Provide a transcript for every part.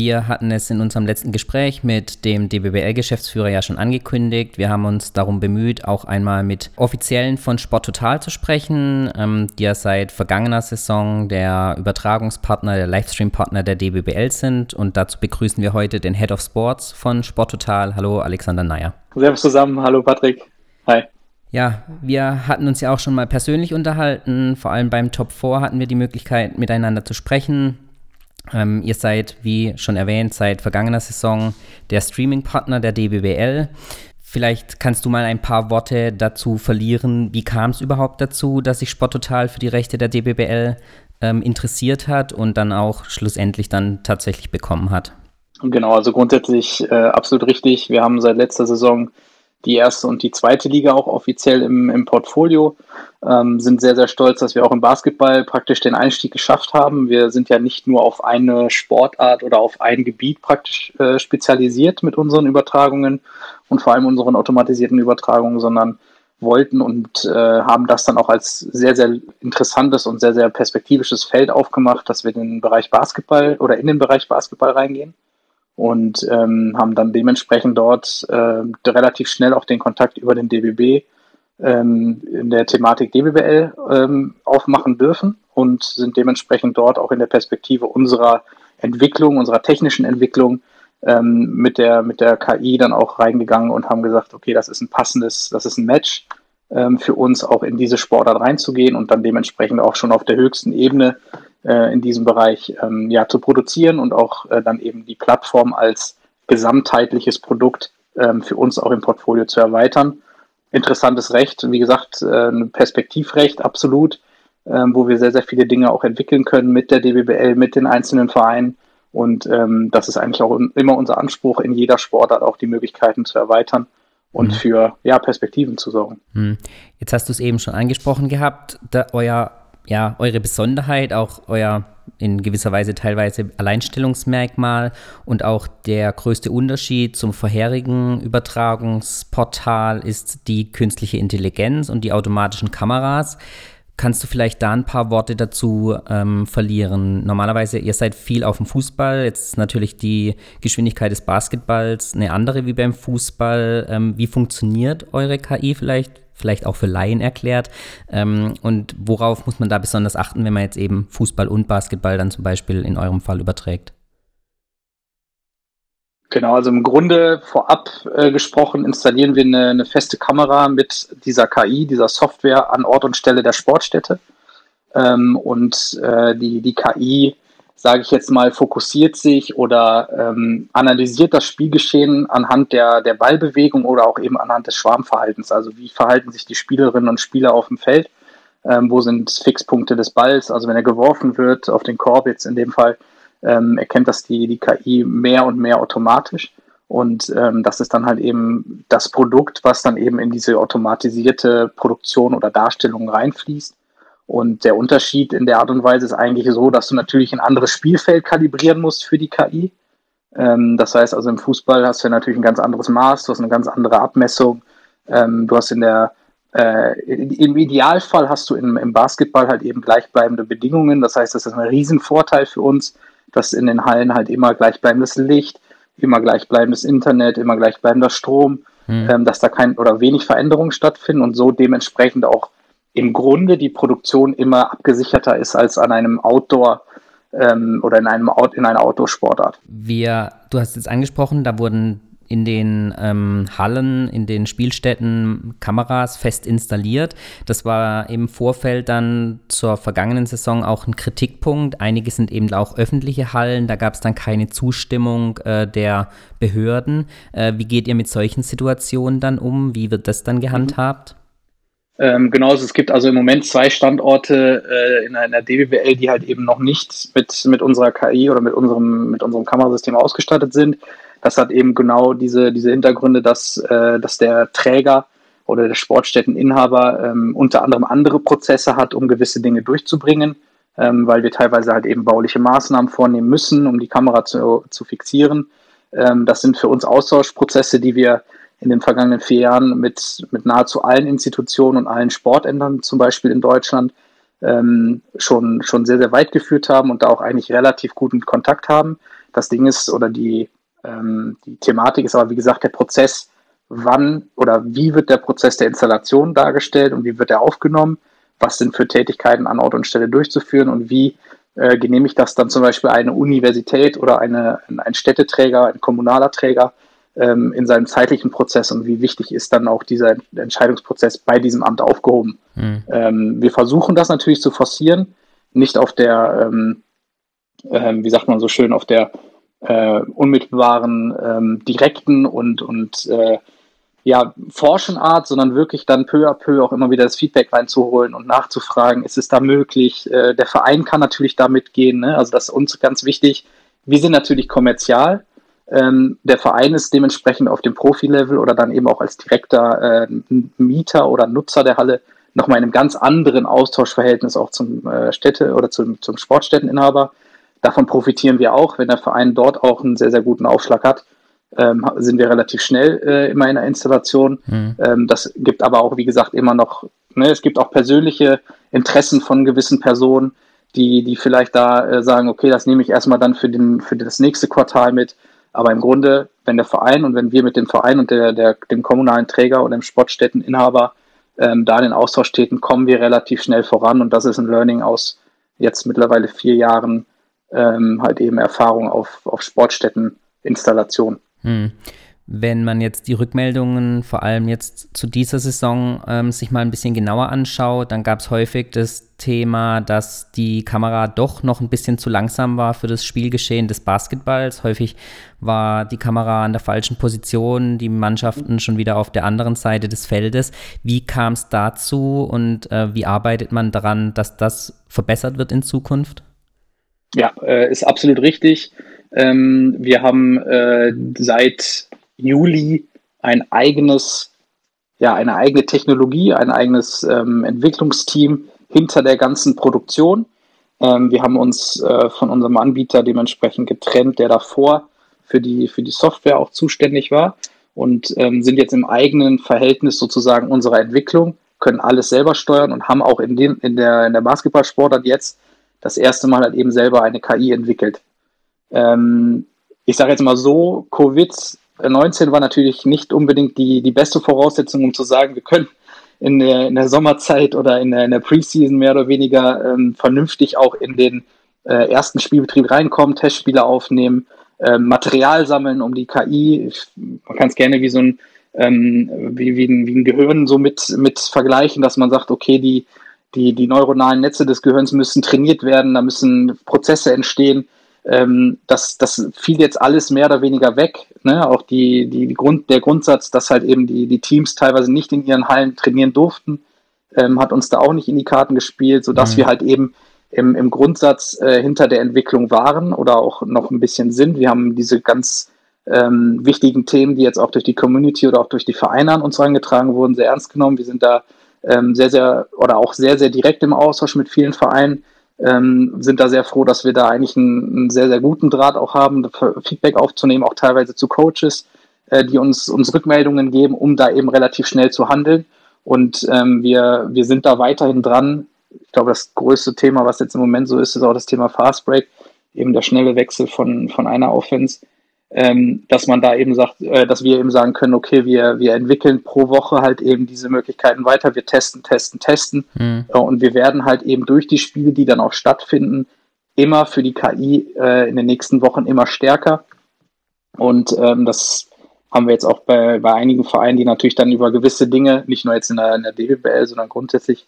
Wir hatten es in unserem letzten Gespräch mit dem DBBL-Geschäftsführer ja schon angekündigt. Wir haben uns darum bemüht, auch einmal mit Offiziellen von Sport Total zu sprechen, ähm, die ja seit vergangener Saison der Übertragungspartner, der Livestream-Partner der DBBL sind. Und dazu begrüßen wir heute den Head of Sports von Sport Total. Hallo, Alexander Neyer. Servus zusammen. Hallo, Patrick. Hi. Ja, wir hatten uns ja auch schon mal persönlich unterhalten. Vor allem beim Top 4 hatten wir die Möglichkeit, miteinander zu sprechen. Ähm, ihr seid, wie schon erwähnt, seit vergangener Saison der Streaming-Partner der DBBL. Vielleicht kannst du mal ein paar Worte dazu verlieren. Wie kam es überhaupt dazu, dass sich Sporttotal für die Rechte der DBBL ähm, interessiert hat und dann auch schlussendlich dann tatsächlich bekommen hat? Genau, also grundsätzlich äh, absolut richtig. Wir haben seit letzter Saison die erste und die zweite Liga auch offiziell im, im Portfolio. Ähm, sind sehr, sehr stolz, dass wir auch im Basketball praktisch den Einstieg geschafft haben. Wir sind ja nicht nur auf eine Sportart oder auf ein Gebiet praktisch äh, spezialisiert mit unseren Übertragungen und vor allem unseren automatisierten Übertragungen, sondern wollten und äh, haben das dann auch als sehr, sehr interessantes und sehr, sehr perspektivisches Feld aufgemacht, dass wir in den Bereich Basketball oder in den Bereich Basketball reingehen und ähm, haben dann dementsprechend dort äh, relativ schnell auch den Kontakt über den DBB ähm, in der Thematik DBBL ähm, aufmachen dürfen und sind dementsprechend dort auch in der Perspektive unserer Entwicklung, unserer technischen Entwicklung ähm, mit, der, mit der KI dann auch reingegangen und haben gesagt, okay, das ist ein passendes, das ist ein Match ähm, für uns auch in diese Sportart reinzugehen und dann dementsprechend auch schon auf der höchsten Ebene äh, in diesem Bereich ähm, ja, zu produzieren und auch äh, dann eben die Plattform als gesamtheitliches Produkt ähm, für uns auch im Portfolio zu erweitern. Interessantes Recht, wie gesagt, äh, ein Perspektivrecht absolut, ähm, wo wir sehr, sehr viele Dinge auch entwickeln können mit der DBBL, mit den einzelnen Vereinen. Und ähm, das ist eigentlich auch immer unser Anspruch, in jeder Sportart auch die Möglichkeiten zu erweitern und mhm. für ja, Perspektiven zu sorgen. Mhm. Jetzt hast du es eben schon angesprochen gehabt, da euer ja, eure Besonderheit, auch euer in gewisser Weise teilweise Alleinstellungsmerkmal und auch der größte Unterschied zum vorherigen Übertragungsportal ist die künstliche Intelligenz und die automatischen Kameras. Kannst du vielleicht da ein paar Worte dazu ähm, verlieren? Normalerweise, ihr seid viel auf dem Fußball. Jetzt ist natürlich die Geschwindigkeit des Basketballs eine andere wie beim Fußball. Ähm, wie funktioniert eure KI vielleicht? Vielleicht auch für Laien erklärt. Ähm, und worauf muss man da besonders achten, wenn man jetzt eben Fußball und Basketball dann zum Beispiel in eurem Fall überträgt? Genau, also im Grunde vorab äh, gesprochen installieren wir eine, eine, feste Kamera mit dieser KI, dieser Software an Ort und Stelle der Sportstätte. Ähm, und äh, die, die KI, sage ich jetzt mal, fokussiert sich oder ähm, analysiert das Spielgeschehen anhand der, der Ballbewegung oder auch eben anhand des Schwarmverhaltens. Also wie verhalten sich die Spielerinnen und Spieler auf dem Feld? Ähm, wo sind Fixpunkte des Balls? Also wenn er geworfen wird auf den Korb jetzt in dem Fall, ähm, erkennt das die, die KI mehr und mehr automatisch. Und ähm, das ist dann halt eben das Produkt, was dann eben in diese automatisierte Produktion oder Darstellung reinfließt. Und der Unterschied in der Art und Weise ist eigentlich so, dass du natürlich ein anderes Spielfeld kalibrieren musst für die KI. Ähm, das heißt also im Fußball hast du natürlich ein ganz anderes Maß, du hast eine ganz andere Abmessung. Ähm, du hast in der äh, Im Idealfall hast du im, im Basketball halt eben gleichbleibende Bedingungen. Das heißt, das ist ein Riesenvorteil für uns, dass in den Hallen halt immer gleichbleibendes Licht, immer gleichbleibendes Internet, immer gleichbleibender Strom, hm. ähm, dass da kein oder wenig Veränderungen stattfinden und so dementsprechend auch im Grunde die Produktion immer abgesicherter ist als an einem Outdoor- ähm, oder in einem in einer Outdoor-Sportart. Wir, du hast jetzt angesprochen, da wurden in den ähm, Hallen, in den Spielstätten Kameras fest installiert. Das war im Vorfeld dann zur vergangenen Saison auch ein Kritikpunkt. Einige sind eben auch öffentliche Hallen, da gab es dann keine Zustimmung äh, der Behörden. Äh, wie geht ihr mit solchen Situationen dann um? Wie wird das dann gehandhabt? Ähm, genauso, es gibt also im Moment zwei Standorte äh, in einer DWBL, die halt eben noch nicht mit, mit unserer KI oder mit unserem, mit unserem Kamerasystem ausgestattet sind. Das hat eben genau diese, diese Hintergründe, dass, äh, dass der Träger oder der Sportstätteninhaber ähm, unter anderem andere Prozesse hat, um gewisse Dinge durchzubringen, ähm, weil wir teilweise halt eben bauliche Maßnahmen vornehmen müssen, um die Kamera zu, zu fixieren. Ähm, das sind für uns Austauschprozesse, die wir in den vergangenen vier Jahren mit, mit nahezu allen Institutionen und allen Sportändern, zum Beispiel in Deutschland, ähm, schon, schon sehr, sehr weit geführt haben und da auch eigentlich relativ guten Kontakt haben. Das Ding ist oder die, ähm, die Thematik ist aber, wie gesagt, der Prozess, wann oder wie wird der Prozess der Installation dargestellt und wie wird er aufgenommen, was sind für Tätigkeiten an Ort und Stelle durchzuführen und wie äh, genehmigt das dann zum Beispiel eine Universität oder eine, ein Städteträger, ein kommunaler Träger ähm, in seinem zeitlichen Prozess und wie wichtig ist dann auch dieser Entscheidungsprozess bei diesem Amt aufgehoben. Mhm. Ähm, wir versuchen das natürlich zu forcieren, nicht auf der, ähm, äh, wie sagt man so schön, auf der äh, unmittelbaren, ähm, direkten und, und äh, ja, Forschenart, sondern wirklich dann peu à peu auch immer wieder das Feedback reinzuholen und nachzufragen, ist es da möglich? Äh, der Verein kann natürlich da mitgehen, ne? also das ist uns ganz wichtig. Wir sind natürlich kommerzial. Ähm, der Verein ist dementsprechend auf dem Profi-Level oder dann eben auch als direkter äh, Mieter oder Nutzer der Halle nochmal in einem ganz anderen Austauschverhältnis auch zum äh, Städte- oder zum, zum Sportstätteninhaber. Davon profitieren wir auch, wenn der Verein dort auch einen sehr, sehr guten Aufschlag hat ähm, sind wir relativ schnell äh, immer in der Installation. Mhm. Ähm, das gibt aber auch, wie gesagt, immer noch, ne, es gibt auch persönliche Interessen von gewissen Personen, die, die vielleicht da äh, sagen, okay, das nehme ich erstmal dann für, den, für das nächste Quartal mit. Aber im Grunde, wenn der Verein und wenn wir mit dem Verein und der, der, dem kommunalen Träger oder dem Sportstätteninhaber ähm, da in den Austausch treten, kommen wir relativ schnell voran. Und das ist ein Learning aus jetzt mittlerweile vier Jahren ähm, halt eben Erfahrung auf, auf Sportstätteninstallation. Hm. Wenn man jetzt die Rückmeldungen, vor allem jetzt zu dieser Saison, ähm, sich mal ein bisschen genauer anschaut, dann gab es häufig das Thema, dass die Kamera doch noch ein bisschen zu langsam war für das Spielgeschehen des Basketballs. Häufig war die Kamera an der falschen Position, die Mannschaften schon wieder auf der anderen Seite des Feldes. Wie kam es dazu und äh, wie arbeitet man daran, dass das verbessert wird in Zukunft? Ja, äh, ist absolut richtig. Ähm, wir haben äh, seit Juli ein eigenes, ja, eine eigene Technologie, ein eigenes ähm, Entwicklungsteam hinter der ganzen Produktion. Ähm, wir haben uns äh, von unserem Anbieter dementsprechend getrennt, der davor für die, für die Software auch zuständig war und ähm, sind jetzt im eigenen Verhältnis sozusagen unserer Entwicklung, können alles selber steuern und haben auch in, dem, in der, in der Basketballsportart jetzt das erste Mal halt eben selber eine KI entwickelt. Ähm, ich sage jetzt mal so, Covid-19 war natürlich nicht unbedingt die, die beste Voraussetzung, um zu sagen, wir können in der, in der Sommerzeit oder in der, in der Preseason mehr oder weniger ähm, vernünftig auch in den äh, ersten Spielbetrieb reinkommen, Testspiele aufnehmen, äh, Material sammeln, um die KI, man kann es gerne wie so ein, ähm, wie, wie, ein, wie ein Gehirn so mit, mit vergleichen, dass man sagt, okay, die, die, die neuronalen Netze des Gehirns müssen trainiert werden, da müssen Prozesse entstehen, ähm, das, das fiel jetzt alles mehr oder weniger weg. Ne? Auch die, die, die Grund, der Grundsatz, dass halt eben die, die Teams teilweise nicht in ihren Hallen trainieren durften, ähm, hat uns da auch nicht in die Karten gespielt, sodass mhm. wir halt eben im, im Grundsatz äh, hinter der Entwicklung waren oder auch noch ein bisschen sind. Wir haben diese ganz ähm, wichtigen Themen, die jetzt auch durch die Community oder auch durch die Vereine an uns herangetragen wurden, sehr ernst genommen. Wir sind da ähm, sehr, sehr oder auch sehr, sehr direkt im Austausch mit vielen Vereinen ähm, sind da sehr froh, dass wir da eigentlich einen, einen, sehr, sehr guten Draht auch haben, Feedback aufzunehmen, auch teilweise zu Coaches, äh, die uns, uns Rückmeldungen geben, um da eben relativ schnell zu handeln. Und ähm, wir, wir sind da weiterhin dran. Ich glaube, das größte Thema, was jetzt im Moment so ist, ist auch das Thema Fast Break, eben der schnelle Wechsel von, von einer Offense ähm, dass man da eben sagt, äh, dass wir eben sagen können, okay, wir, wir entwickeln pro Woche halt eben diese Möglichkeiten weiter, wir testen, testen, testen mhm. äh, und wir werden halt eben durch die Spiele, die dann auch stattfinden, immer für die KI äh, in den nächsten Wochen immer stärker und ähm, das haben wir jetzt auch bei, bei einigen Vereinen, die natürlich dann über gewisse Dinge, nicht nur jetzt in der, in der DBL, sondern grundsätzlich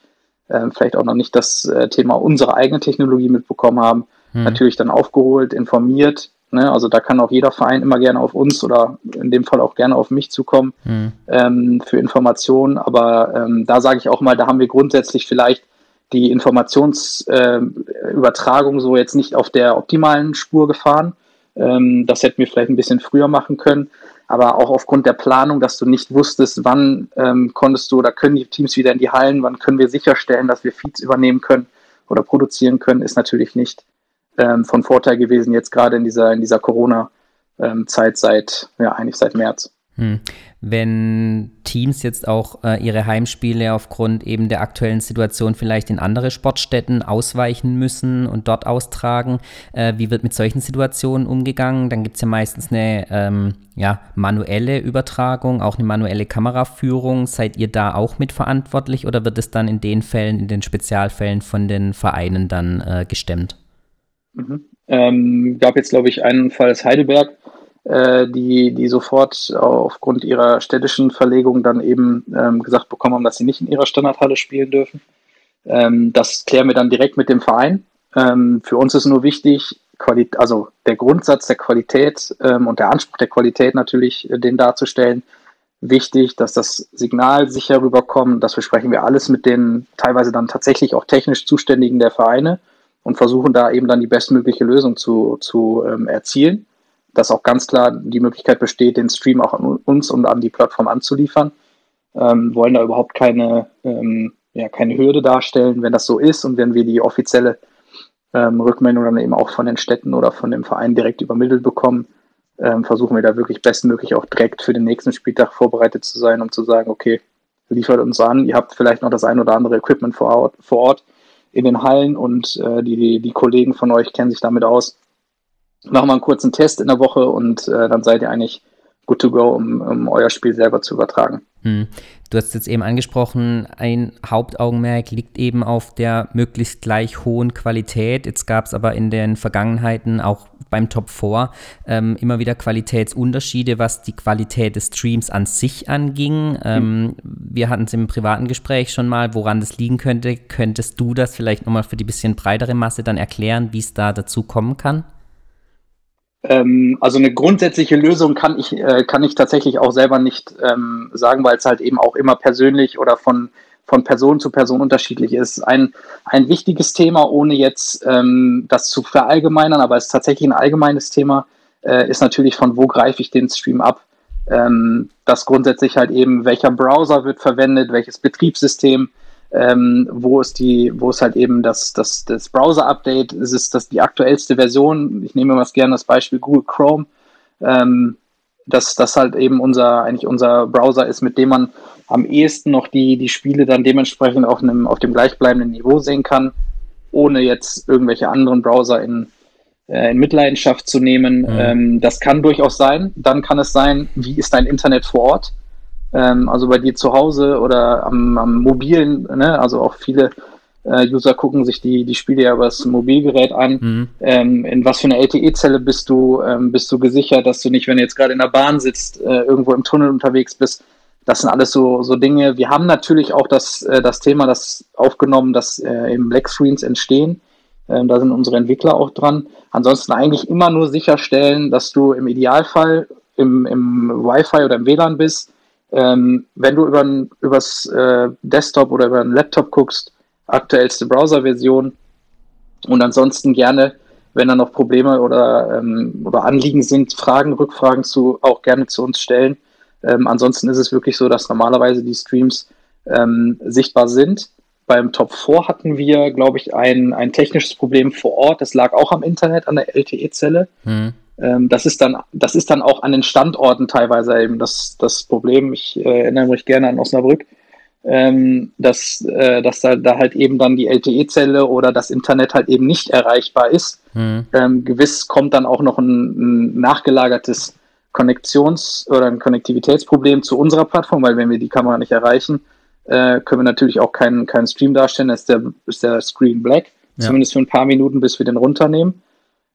äh, vielleicht auch noch nicht das äh, Thema unserer eigenen Technologie mitbekommen haben, mhm. natürlich dann aufgeholt, informiert, Ne? Also da kann auch jeder Verein immer gerne auf uns oder in dem Fall auch gerne auf mich zukommen mhm. ähm, für Informationen. Aber ähm, da sage ich auch mal, da haben wir grundsätzlich vielleicht die Informationsübertragung äh, so jetzt nicht auf der optimalen Spur gefahren. Ähm, das hätten wir vielleicht ein bisschen früher machen können. Aber auch aufgrund der Planung, dass du nicht wusstest, wann ähm, konntest du oder können die Teams wieder in die Hallen, wann können wir sicherstellen, dass wir Feeds übernehmen können oder produzieren können, ist natürlich nicht ähm, von Vorteil gewesen, jetzt gerade in dieser, in dieser Corona-Zeit seit, ja, eigentlich seit März. Hm. Wenn Teams jetzt auch äh, ihre Heimspiele aufgrund eben der aktuellen Situation vielleicht in andere Sportstätten ausweichen müssen und dort austragen, äh, wie wird mit solchen Situationen umgegangen? Dann gibt es ja meistens eine ähm, ja, manuelle Übertragung, auch eine manuelle Kameraführung. Seid ihr da auch mitverantwortlich oder wird es dann in den Fällen, in den Spezialfällen von den Vereinen dann äh, gestemmt? Mhm. Ähm, gab jetzt, glaube ich, einen Fall aus Heidelberg äh, die, die sofort aufgrund ihrer städtischen Verlegung dann eben ähm, gesagt bekommen haben, dass sie nicht in ihrer Standardhalle spielen dürfen. Ähm, das klären wir dann direkt mit dem Verein. Ähm, für uns ist nur wichtig, Qualität, also der Grundsatz der Qualität ähm, und der Anspruch der Qualität natürlich, äh, den darzustellen. Wichtig, dass das Signal sicher rüberkommt. Das besprechen wir alles mit den teilweise dann tatsächlich auch technisch Zuständigen der Vereine und versuchen da eben dann die bestmögliche Lösung zu, zu ähm, erzielen. Dass auch ganz klar die Möglichkeit besteht, den Stream auch an uns und an die Plattform anzuliefern. Ähm, wollen da überhaupt keine, ähm, ja, keine Hürde darstellen, wenn das so ist und wenn wir die offizielle ähm, Rückmeldung dann eben auch von den Städten oder von dem Verein direkt übermittelt bekommen, ähm, versuchen wir da wirklich bestmöglich auch direkt für den nächsten Spieltag vorbereitet zu sein, um zu sagen, okay, liefert uns an, ihr habt vielleicht noch das ein oder andere Equipment vor Ort, vor Ort in den Hallen und äh, die, die Kollegen von euch kennen sich damit aus machen wir einen kurzen Test in der Woche und äh, dann seid ihr eigentlich good to go, um, um euer Spiel selber zu übertragen. Hm. Du hast jetzt eben angesprochen, ein Hauptaugenmerk liegt eben auf der möglichst gleich hohen Qualität. Jetzt gab es aber in den Vergangenheiten auch beim Top 4 ähm, immer wieder Qualitätsunterschiede, was die Qualität des Streams an sich anging. Ähm, mhm. Wir hatten es im privaten Gespräch schon mal, woran das liegen könnte. Könntest du das vielleicht nochmal für die bisschen breitere Masse dann erklären, wie es da dazu kommen kann? Ähm, also eine grundsätzliche Lösung kann ich, äh, kann ich tatsächlich auch selber nicht ähm, sagen, weil es halt eben auch immer persönlich oder von, von Person zu Person unterschiedlich ist. Ein, ein wichtiges Thema, ohne jetzt ähm, das zu verallgemeinern, aber es ist tatsächlich ein allgemeines Thema, äh, ist natürlich von wo greife ich den Stream ab. Ähm, das grundsätzlich halt eben, welcher Browser wird verwendet, welches Betriebssystem, ähm, wo ist die, wo ist halt eben das, das, das Browser-Update, ist es das die aktuellste Version. Ich nehme immer gerne das Beispiel Google Chrome, ähm, dass das halt eben unser, eigentlich unser Browser ist, mit dem man am ehesten noch die, die Spiele dann dementsprechend auf einem, auf dem gleichbleibenden Niveau sehen kann, ohne jetzt irgendwelche anderen Browser in, äh, in Mitleidenschaft zu nehmen. Mhm. Ähm, das kann durchaus sein. Dann kann es sein, wie ist dein Internet vor Ort? ähm, also bei dir zu Hause oder am, am mobilen, ne? also auch viele äh, User gucken sich die, die Spiele ja über das Mobilgerät an. Mhm. Ähm, in was für eine LTE-Zelle bist du, ähm, bist du gesichert, dass du nicht, wenn du jetzt gerade in der Bahn sitzt, äh, irgendwo im Tunnel unterwegs bist. Das sind alles so, so Dinge. Wir haben natürlich auch das, äh, das Thema, das aufgenommen, dass äh, eben Black Screens entstehen. Ähm, da sind unsere Entwickler auch dran. Ansonsten eigentlich immer nur sicherstellen, dass du im Idealfall im, im Wi-Fi oder im WLAN bist, ähm, wenn du über übers äh, Desktop oder über einen Laptop guckst, aktuellste Browser-Version und ansonsten gerne, wenn da noch Probleme oder, ähm, oder Anliegen sind, Fragen, Rückfragen zu auch gerne zu uns stellen. Ähm, ansonsten ist es wirklich so, dass normalerweise die Streams ähm, sichtbar sind. Beim Top 4 hatten wir, glaube ich, ein, ein technisches Problem vor Ort. Das lag auch am Internet, an der LTE-Zelle. Hm. Ähm, das ist dann, das ist dann auch an den Standorten teilweise eben das, das Problem. Ich äh, erinnere mich gerne an Osnabrück, ähm, dass, äh, dass da, da halt eben dann die LTE-Zelle oder das Internet halt eben nicht erreichbar ist. Mhm. Ähm, gewiss kommt dann auch noch ein, ein nachgelagertes Konnektions- oder ein Konnektivitätsproblem zu unserer Plattform, weil wenn wir die Kamera nicht erreichen, äh, können wir natürlich auch keinen, keinen Stream darstellen, da ist der, ist der Screen black, ja. zumindest für ein paar Minuten, bis wir den runternehmen.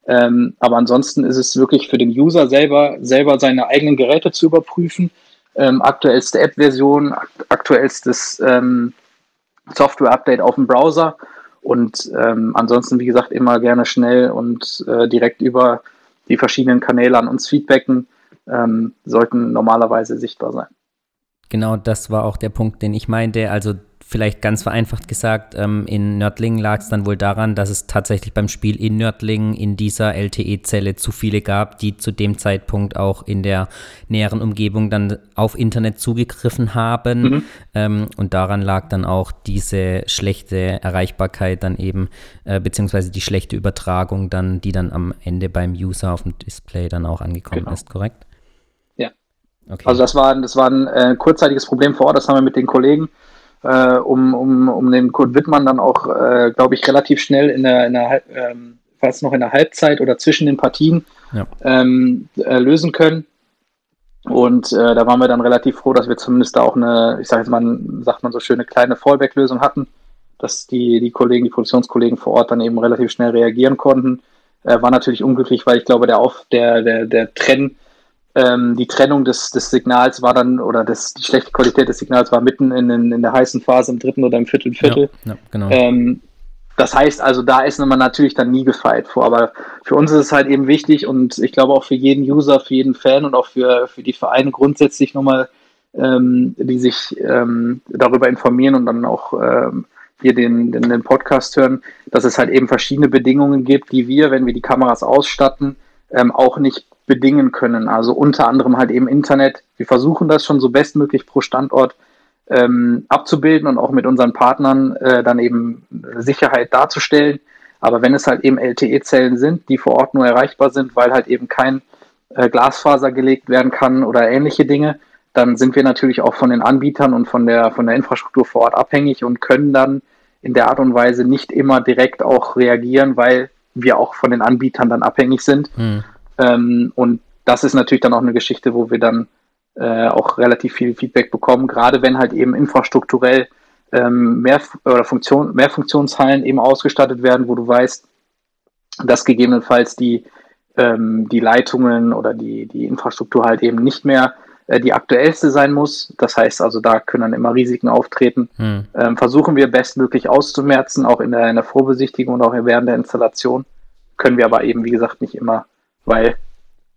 Ähm, aber ansonsten ist es wirklich für den User selber, selber seine eigenen Geräte zu überprüfen. Ähm, aktuellste App-Version, aktuellstes ähm, Software-Update auf dem Browser und ähm, ansonsten, wie gesagt, immer gerne schnell und äh, direkt über die verschiedenen Kanäle an uns feedbacken, ähm, sollten normalerweise sichtbar sein. Genau, das war auch der Punkt, den ich meinte. Also vielleicht ganz vereinfacht gesagt, ähm, in Nördlingen lag es dann wohl daran, dass es tatsächlich beim Spiel in Nördlingen in dieser LTE-Zelle zu viele gab, die zu dem Zeitpunkt auch in der näheren Umgebung dann auf Internet zugegriffen haben. Mhm. Ähm, und daran lag dann auch diese schlechte Erreichbarkeit dann eben, äh, beziehungsweise die schlechte Übertragung dann, die dann am Ende beim User auf dem Display dann auch angekommen genau. ist, korrekt? Okay. Also das war, das war ein äh, kurzzeitiges Problem vor Ort, das haben wir mit den Kollegen äh, um, um, um den Kurt Wittmann dann auch, äh, glaube ich, relativ schnell in der, in der ähm, fast noch in der Halbzeit oder zwischen den Partien ja. ähm, äh, lösen können. Und äh, da waren wir dann relativ froh, dass wir zumindest da auch eine, ich sage jetzt mal, sagt man so schöne kleine Fallback-Lösung hatten, dass die, die Kollegen, die Produktionskollegen vor Ort dann eben relativ schnell reagieren konnten. Äh, war natürlich unglücklich, weil ich glaube, der Auf, der, der, der Trenn ähm, die Trennung des, des Signals war dann, oder das, die schlechte Qualität des Signals war mitten in, in, in der heißen Phase im dritten oder im Viertel, Viertel. Ja, ja, genau. Ähm, das heißt also, da ist man natürlich dann nie gefeit vor. Aber für uns ist es halt eben wichtig und ich glaube auch für jeden User, für jeden Fan und auch für, für die Vereine grundsätzlich nochmal, ähm, die sich ähm, darüber informieren und dann auch ähm, hier den, den, den Podcast hören, dass es halt eben verschiedene Bedingungen gibt, die wir, wenn wir die Kameras ausstatten, ähm, auch nicht bedingen können. Also unter anderem halt eben Internet. Wir versuchen das schon so bestmöglich pro Standort ähm, abzubilden und auch mit unseren Partnern äh, dann eben Sicherheit darzustellen. Aber wenn es halt eben LTE-Zellen sind, die vor Ort nur erreichbar sind, weil halt eben kein äh, Glasfaser gelegt werden kann oder ähnliche Dinge, dann sind wir natürlich auch von den Anbietern und von der, von der Infrastruktur vor Ort abhängig und können dann in der Art und Weise nicht immer direkt auch reagieren, weil wir auch von den Anbietern dann abhängig sind. Hm. Ähm, und das ist natürlich dann auch eine Geschichte, wo wir dann äh, auch relativ viel Feedback bekommen, gerade wenn halt eben infrastrukturell ähm, mehr oder Funktion, mehr Funktionshallen eben ausgestattet werden, wo du weißt, dass gegebenenfalls die, ähm, die Leitungen oder die, die Infrastruktur halt eben nicht mehr äh, die aktuellste sein muss. Das heißt also, da können dann immer Risiken auftreten. Hm. Ähm, versuchen wir bestmöglich auszumerzen, auch in der, in der Vorbesichtigung und auch während der Installation. Können wir aber eben, wie gesagt, nicht immer weil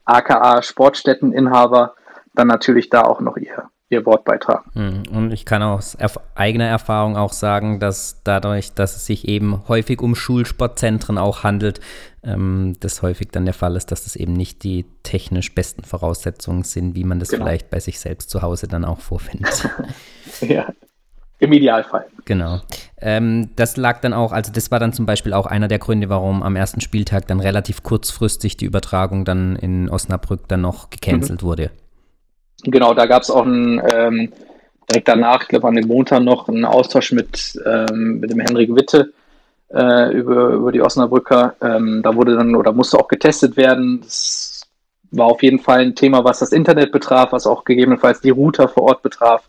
aka Sportstätteninhaber dann natürlich da auch noch ihr, ihr Wort beitragen. Hm, und ich kann aus eigener Erfahrung auch sagen, dass dadurch, dass es sich eben häufig um Schulsportzentren auch handelt, ähm, das häufig dann der Fall ist, dass das eben nicht die technisch besten Voraussetzungen sind, wie man das genau. vielleicht bei sich selbst zu Hause dann auch vorfindet. ja, im Idealfall. Genau. Ähm, das lag dann auch, also das war dann zum Beispiel auch einer der Gründe, warum am ersten Spieltag dann relativ kurzfristig die Übertragung dann in Osnabrück dann noch gecancelt mhm. wurde. Genau, da gab es auch ein, ähm, direkt danach, ich glaube an dem Montag noch, einen Austausch mit, ähm, mit dem Henrik Witte äh, über, über die Osnabrücker. Ähm, da wurde dann oder musste auch getestet werden. Das war auf jeden Fall ein Thema, was das Internet betraf, was auch gegebenenfalls die Router vor Ort betraf.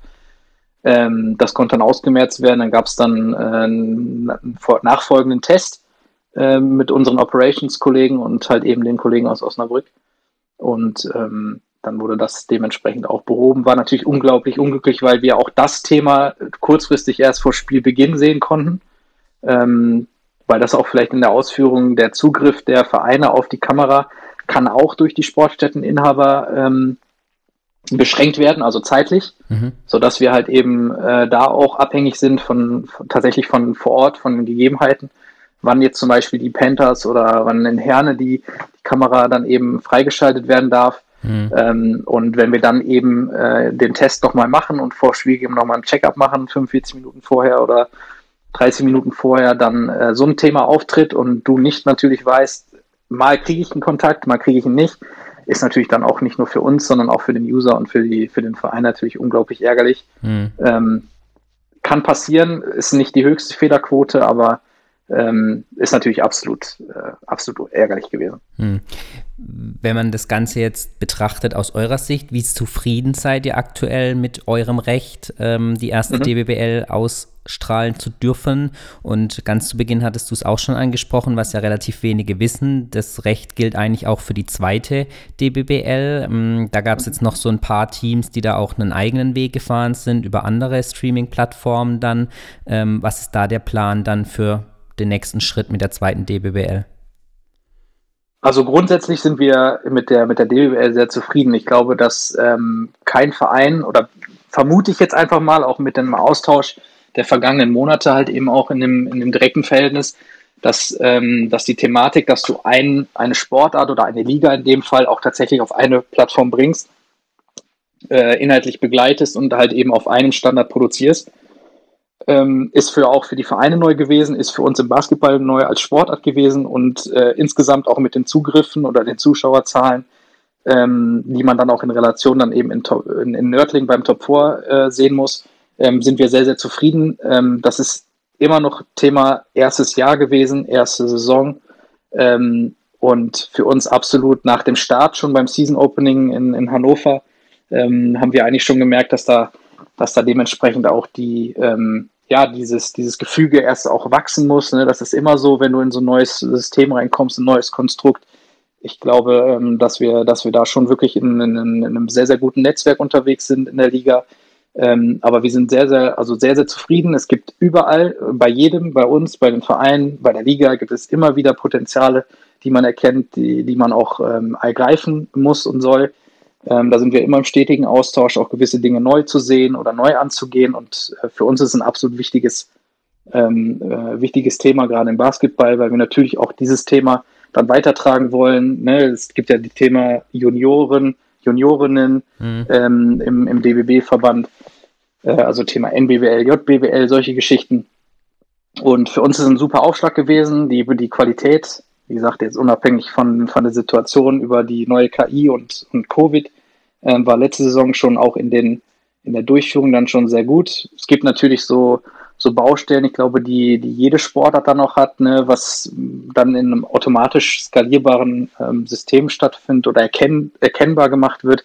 Ähm, das konnte dann ausgemerzt werden. Dann gab es dann äh, einen nachfolgenden Test äh, mit unseren Operations-Kollegen und halt eben den Kollegen aus Osnabrück. Und ähm, dann wurde das dementsprechend auch behoben. War natürlich unglaublich unglücklich, weil wir auch das Thema kurzfristig erst vor Spielbeginn sehen konnten. Ähm, weil das auch vielleicht in der Ausführung der Zugriff der Vereine auf die Kamera kann auch durch die Sportstätteninhaber ähm, beschränkt werden, also zeitlich, mhm. sodass wir halt eben äh, da auch abhängig sind von, von, tatsächlich von vor Ort, von den Gegebenheiten, wann jetzt zum Beispiel die Panthers oder wann in Herne die, die Kamera dann eben freigeschaltet werden darf. Mhm. Ähm, und wenn wir dann eben äh, den Test nochmal machen und vor Spiel eben nochmal ein Check-up machen, 45 Minuten vorher oder 30 Minuten vorher, dann äh, so ein Thema auftritt und du nicht natürlich weißt, mal kriege ich einen Kontakt, mal kriege ich ihn nicht, ist natürlich dann auch nicht nur für uns, sondern auch für den User und für, die, für den Verein natürlich unglaublich ärgerlich. Mhm. Ähm, kann passieren, ist nicht die höchste Fehlerquote, aber ähm, ist natürlich absolut, äh, absolut ärgerlich gewesen. Hm. Wenn man das Ganze jetzt betrachtet aus eurer Sicht, wie zufrieden seid ihr aktuell mit eurem Recht, ähm, die erste mhm. DBBL ausstrahlen zu dürfen? Und ganz zu Beginn hattest du es auch schon angesprochen, was ja relativ wenige wissen. Das Recht gilt eigentlich auch für die zweite DBBL. Ähm, da gab es jetzt noch so ein paar Teams, die da auch einen eigenen Weg gefahren sind über andere Streaming-Plattformen dann. Ähm, was ist da der Plan dann für den nächsten Schritt mit der zweiten DBBL? Also grundsätzlich sind wir mit der, mit der DBBL sehr zufrieden. Ich glaube, dass ähm, kein Verein oder vermute ich jetzt einfach mal auch mit dem Austausch der vergangenen Monate halt eben auch in dem, in dem direkten Verhältnis, dass, ähm, dass die Thematik, dass du ein, eine Sportart oder eine Liga in dem Fall auch tatsächlich auf eine Plattform bringst, äh, inhaltlich begleitest und halt eben auf einem Standard produzierst, ähm, ist für auch für die Vereine neu gewesen, ist für uns im Basketball neu als Sportart gewesen und äh, insgesamt auch mit den Zugriffen oder den Zuschauerzahlen ähm, die man dann auch in Relation dann eben in, in, in Nördling beim Top 4 äh, sehen muss, ähm, sind wir sehr, sehr zufrieden. Ähm, das ist immer noch Thema erstes Jahr gewesen, erste Saison. Ähm, und für uns absolut nach dem Start schon beim Season Opening in, in Hannover ähm, haben wir eigentlich schon gemerkt, dass da, dass da dementsprechend auch die, ähm, ja, dieses, dieses Gefüge erst auch wachsen muss. Ne? Das ist immer so, wenn du in so ein neues System reinkommst, ein neues Konstrukt. Ich glaube, ähm, dass wir, dass wir da schon wirklich in, in, in, einem sehr, sehr guten Netzwerk unterwegs sind in der Liga. Ähm, aber wir sind sehr, sehr, also sehr, sehr zufrieden. Es gibt überall, bei jedem, bei uns, bei den Vereinen, bei der Liga gibt es immer wieder Potenziale, die man erkennt, die, die man auch ähm, ergreifen muss und soll. Ähm, da sind wir immer im stetigen Austausch, auch gewisse Dinge neu zu sehen oder neu anzugehen. Und äh, für uns ist ein absolut wichtiges, ähm, äh, wichtiges Thema gerade im Basketball, weil wir natürlich auch dieses Thema dann weitertragen wollen. Ne? Es gibt ja die Thema Junioren, Juniorinnen mhm. ähm, im, im DBB-Verband, äh, also Thema NBWL, JBWL, solche Geschichten. Und für uns ist ein super Aufschlag gewesen, die, die Qualität wie gesagt, jetzt unabhängig von, von der Situation über die neue KI und, und Covid, äh, war letzte Saison schon auch in, den, in der Durchführung dann schon sehr gut. Es gibt natürlich so, so Baustellen, ich glaube, die, die jede Sportart dann auch hat, ne, was dann in einem automatisch skalierbaren ähm, System stattfindet oder erkenn, erkennbar gemacht wird.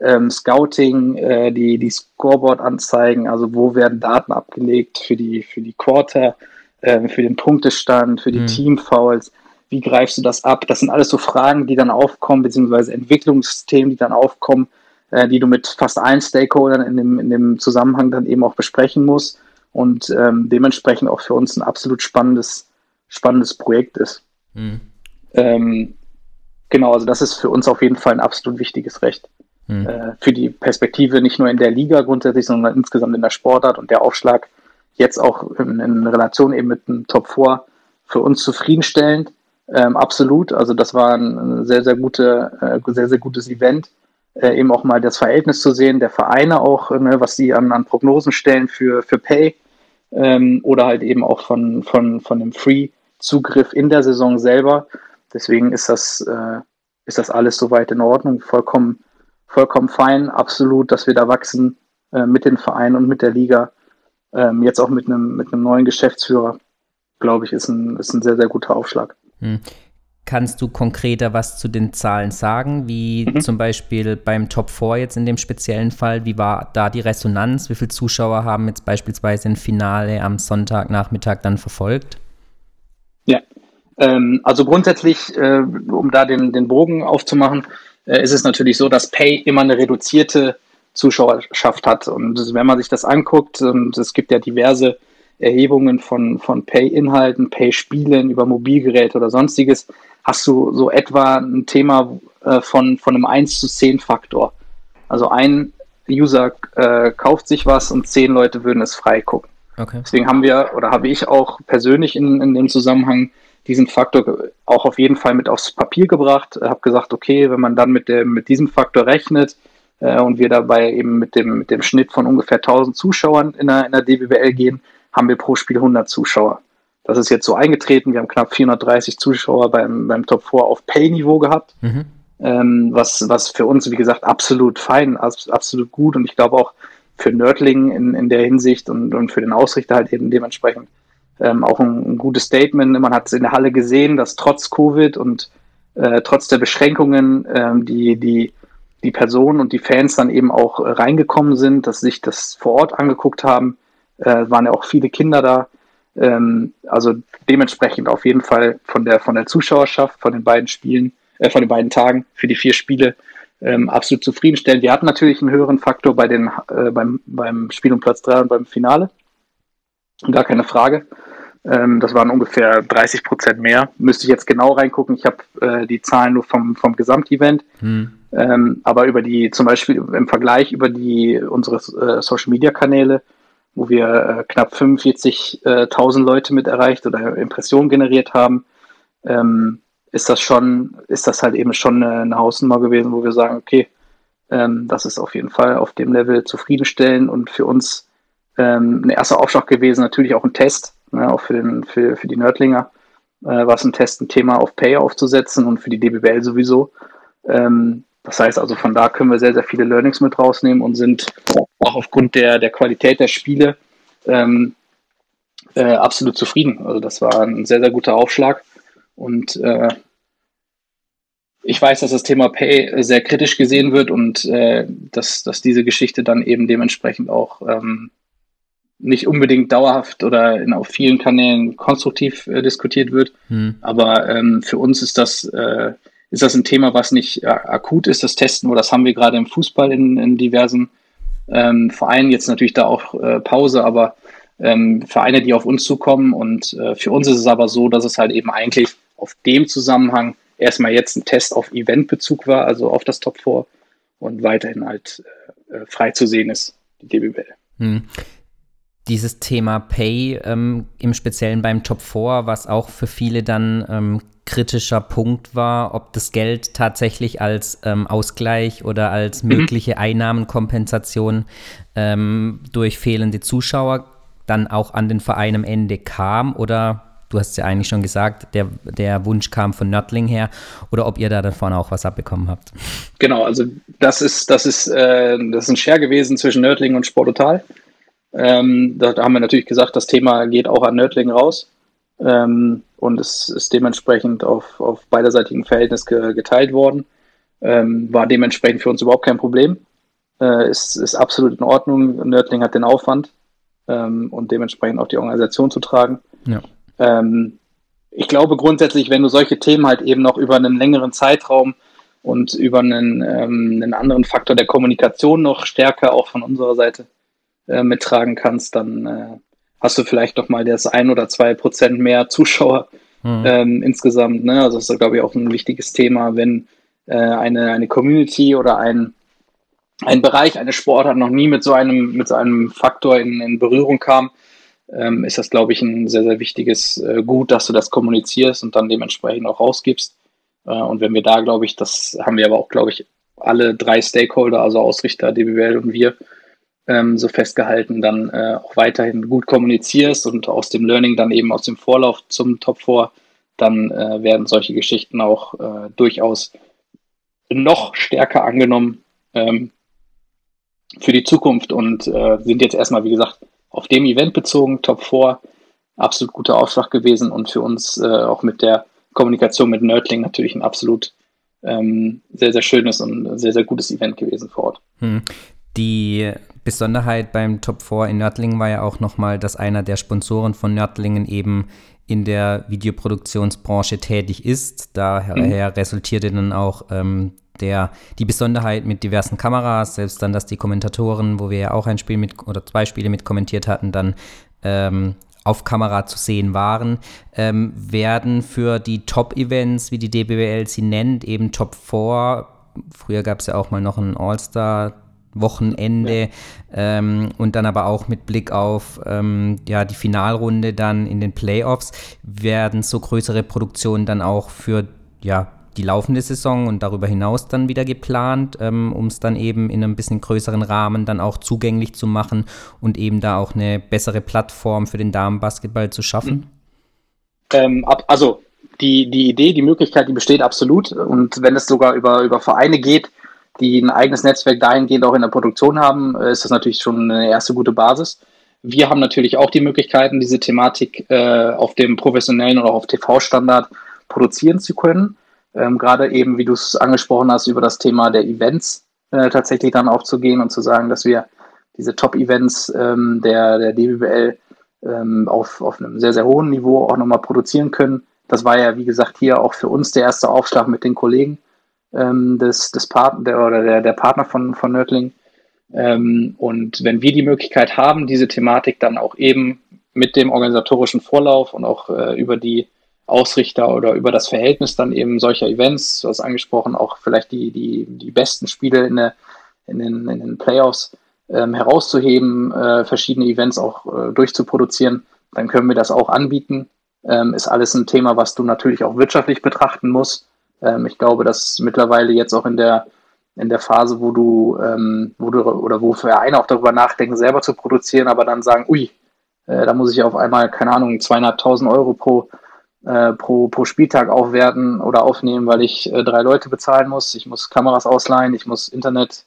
Ähm, Scouting, äh, die, die Scoreboard-Anzeigen, also wo werden Daten abgelegt für die, für die Quarter, äh, für den Punktestand, für die mhm. Teamfouls wie greifst du das ab? Das sind alles so Fragen, die dann aufkommen, beziehungsweise Entwicklungsthemen, die dann aufkommen, äh, die du mit fast allen Stakeholdern in dem, in dem Zusammenhang dann eben auch besprechen musst und ähm, dementsprechend auch für uns ein absolut spannendes, spannendes Projekt ist. Mhm. Ähm, genau, also das ist für uns auf jeden Fall ein absolut wichtiges Recht. Mhm. Äh, für die Perspektive nicht nur in der Liga grundsätzlich, sondern insgesamt in der Sportart und der Aufschlag jetzt auch in, in Relation eben mit dem Top 4 für uns zufriedenstellend. Ähm, absolut. Also das war ein sehr, sehr gute, äh, sehr, sehr gutes Event. Äh, eben auch mal das Verhältnis zu sehen, der Vereine auch, ne, was sie an, an Prognosen stellen für, für Pay ähm, oder halt eben auch von, von, von dem Free-Zugriff in der Saison selber. Deswegen ist das, äh, ist das alles soweit in Ordnung, vollkommen, vollkommen fein, absolut, dass wir da wachsen äh, mit den Vereinen und mit der Liga. Ähm, jetzt auch mit einem, mit neuen Geschäftsführer, glaube ich, ist ein, ist ein sehr, sehr guter Aufschlag. Hm. Kannst du konkreter was zu den Zahlen sagen, wie mhm. zum Beispiel beim Top 4 jetzt in dem speziellen Fall? Wie war da die Resonanz? Wie viele Zuschauer haben jetzt beispielsweise ein Finale am Sonntagnachmittag dann verfolgt? Ja, ähm, also grundsätzlich, äh, um da den, den Bogen aufzumachen, äh, ist es natürlich so, dass Pay immer eine reduzierte Zuschauerschaft hat. Und wenn man sich das anguckt, und es gibt ja diverse Erhebungen von, von Pay-Inhalten, Pay-Spielen über Mobilgeräte oder sonstiges, hast du so etwa ein Thema äh, von, von einem 1 zu 10 Faktor. Also ein User äh, kauft sich was und zehn Leute würden es frei gucken. Okay. Deswegen haben wir oder habe ich auch persönlich in, in dem Zusammenhang diesen Faktor auch auf jeden Fall mit aufs Papier gebracht. Habe gesagt, okay, wenn man dann mit, dem, mit diesem Faktor rechnet äh, und wir dabei eben mit dem, mit dem Schnitt von ungefähr 1000 Zuschauern in der, in der DBWL gehen, haben wir pro Spiel 100 Zuschauer. Das ist jetzt so eingetreten. Wir haben knapp 430 Zuschauer beim, beim Top 4 auf Pay-Niveau gehabt. Mhm. Ähm, was, was für uns, wie gesagt, absolut fein, absolut gut und ich glaube auch für Nördling in, in der Hinsicht und, und für den Ausrichter halt eben dementsprechend ähm, auch ein, ein, gutes Statement. Man hat es in der Halle gesehen, dass trotz Covid und äh, trotz der Beschränkungen ähm, die, die, die Personen und die Fans dann eben auch äh, reingekommen sind, dass sich das vor Ort angeguckt haben äh, waren ja auch viele Kinder da. Ähm, also dementsprechend auf jeden Fall von der, von der Zuschauerschaft, von den beiden Spielen, äh, von den beiden Tagen für die vier Spiele ähm, absolut zufriedenstellend. Wir hatten natürlich einen höheren Faktor bei den, äh, beim, beim Spiel um Platz 3 und beim Finale. Gar keine Frage. Ähm, das waren ungefähr 30 Prozent mehr. Müsste ich jetzt genau reingucken. Ich habe äh, die Zahlen nur vom, vom Gesamtevent. Hm. Ähm, aber über die, zum Beispiel im Vergleich über die unsere äh, Social Media Kanäle wo wir äh, knapp 45.000 Leute mit erreicht oder Impressionen generiert haben, ähm, ist das schon, ist das halt eben schon eine, eine Hausnummer gewesen, wo wir sagen, okay, ähm, das ist auf jeden Fall auf dem Level zufriedenstellend und für uns ähm, ein erster Aufschlag gewesen, natürlich auch ein Test, ne, auch für, den, für, für die Nördlinger äh, war es ein Test, ein Thema auf Pay aufzusetzen und für die DBWL sowieso. Ähm, Das heißt also, von da können wir sehr, sehr viele Learnings mit rausnehmen und sind auch aufgrund der, der Qualität der Spiele ähm, äh, absolut zufrieden. Also das war ein sehr, sehr guter Aufschlag. Und äh, ich weiß, dass das Thema Pay sehr kritisch gesehen wird und äh, dass, dass diese Geschichte dann eben dementsprechend auch ähm, nicht unbedingt dauerhaft oder in, auf vielen Kanälen konstruktiv äh, diskutiert wird. Hm. Aber ähm, für uns ist das, äh, ist das ein Thema, was nicht äh, akut ist, das Testen, wo das haben wir gerade im Fußball in, in diversen ähm, Vereinen. Jetzt natürlich da auch äh, Pause, aber ähm, Vereine, die auf uns zukommen. Und äh, für uns ist es aber so, dass es halt eben eigentlich auf dem Zusammenhang erstmal jetzt ein Test auf Eventbezug war, also auf das Top 4 und weiterhin halt äh, äh frei zu sehen ist, die DBWL. Hm. Dieses Thema Pay ähm, im Speziellen beim Top 4, was auch für viele dann ähm, kritischer Punkt war, ob das Geld tatsächlich als ähm, Ausgleich oder als mhm. mögliche Einnahmenkompensation ähm, durch fehlende Zuschauer dann auch an den Verein am Ende kam oder du hast ja eigentlich schon gesagt, der, der Wunsch kam von Nördling her oder ob ihr da davon auch was abbekommen habt. Genau, also das ist, das ist, äh, das ist ein Share gewesen zwischen Nördling und Sportotal. Ähm, da, da, haben wir natürlich gesagt, das Thema geht auch an Nördling raus ähm, und es ist dementsprechend auf, auf beiderseitigen Verhältnis ge, geteilt worden. Ähm, war dementsprechend für uns überhaupt kein Problem. Äh, ist, ist absolut in Ordnung. Nördling hat den Aufwand ähm, und dementsprechend auch die Organisation zu tragen. Ja. Ähm, ich glaube grundsätzlich, wenn du solche Themen halt eben noch über einen längeren Zeitraum und über einen, ähm, einen anderen Faktor der Kommunikation noch stärker auch von unserer Seite äh, mittragen kannst, dann äh, hast du vielleicht noch mal das ein oder zwei Prozent mehr Zuschauer mhm. ähm, insgesamt. Ne? Also das ist, glaube ich, auch ein wichtiges Thema, wenn äh, eine, eine Community oder ein, ein Bereich, eine Sportart noch nie mit so einem, mit so einem Faktor in, in Berührung kam, ähm, ist das, glaube ich, ein sehr, sehr wichtiges äh, Gut, dass du das kommunizierst und dann dementsprechend auch rausgibst. Äh, und wenn wir da, glaube ich, das haben wir aber auch, glaube ich, alle drei Stakeholder, also Ausrichter, DBWL und wir, ähm, so festgehalten, dann äh, auch weiterhin gut kommunizierst und aus dem Learning dann eben aus dem Vorlauf zum Top 4, dann äh, werden solche Geschichten auch äh, durchaus noch stärker angenommen ähm, für die Zukunft und äh, sind jetzt erstmal, wie gesagt, auf dem Event bezogen, Top 4, absolut guter Aufschlag gewesen und für uns äh, auch mit der Kommunikation mit Nerdling natürlich ein absolut ähm, sehr, sehr schönes und sehr, sehr gutes Event gewesen vor Ort. Hm. Die Besonderheit beim Top 4 in Nördlingen war ja auch nochmal, dass einer der Sponsoren von Nördlingen eben in der Videoproduktionsbranche tätig ist. Daher mhm. resultierte dann auch ähm, der, die Besonderheit mit diversen Kameras, selbst dann, dass die Kommentatoren, wo wir ja auch ein Spiel mit oder zwei Spiele mit kommentiert hatten, dann ähm, auf Kamera zu sehen waren, ähm, werden für die Top-Events, wie die DBWL sie nennt, eben Top 4. Früher gab es ja auch mal noch ein All-Star Wochenende ja. ähm, und dann aber auch mit Blick auf ähm, ja, die Finalrunde dann in den Playoffs werden so größere Produktionen dann auch für ja, die laufende Saison und darüber hinaus dann wieder geplant, ähm, um es dann eben in einem bisschen größeren Rahmen dann auch zugänglich zu machen und eben da auch eine bessere Plattform für den Damenbasketball zu schaffen? Ähm, ab, also die, die Idee, die Möglichkeit, die besteht absolut und wenn es sogar über, über Vereine geht, die ein eigenes Netzwerk dahingehend auch in der Produktion haben, äh, ist das natürlich schon eine erste gute Basis. Wir haben natürlich auch die Möglichkeiten, diese Thematik äh, auf dem professionellen oder auf TV-Standard produzieren zu können. Ähm, Gerade eben, wie du es angesprochen hast, über das Thema der Events äh, tatsächlich dann auch zu gehen und zu sagen, dass wir diese Top-Events ähm, der, der DBBL ähm, auf, auf einem sehr, sehr hohen Niveau auch nochmal produzieren können. Das war ja, wie gesagt, hier auch für uns der erste Aufschlag mit den Kollegen ähm, des, des Part der, oder der, der Partner von, von Nördling. Ähm, und wenn wir die Möglichkeit haben, diese Thematik dann auch eben mit dem organisatorischen Vorlauf und auch äh, über die Ausrichter oder über das Verhältnis dann eben solcher Events, du hast angesprochen, auch vielleicht die, die, die besten Spiele in, der, in, den, in den Playoffs ähm, herauszuheben, äh, verschiedene Events auch äh, durchzuproduzieren, dann können wir das auch anbieten. Ähm, ist alles ein Thema, was du natürlich auch wirtschaftlich betrachten musst. Ähm, ich glaube, dass mittlerweile jetzt auch in der in der Phase, wo du, ähm, wo du oder wo Vereine auch darüber nachdenken, selber zu produzieren, aber dann sagen, ui, äh, da muss ich auf einmal, keine Ahnung, zweieinhalbtausend Euro pro äh, pro, pro Spieltag aufwerten oder aufnehmen, weil ich äh, drei Leute bezahlen muss. Ich muss Kameras ausleihen, ich muss Internet.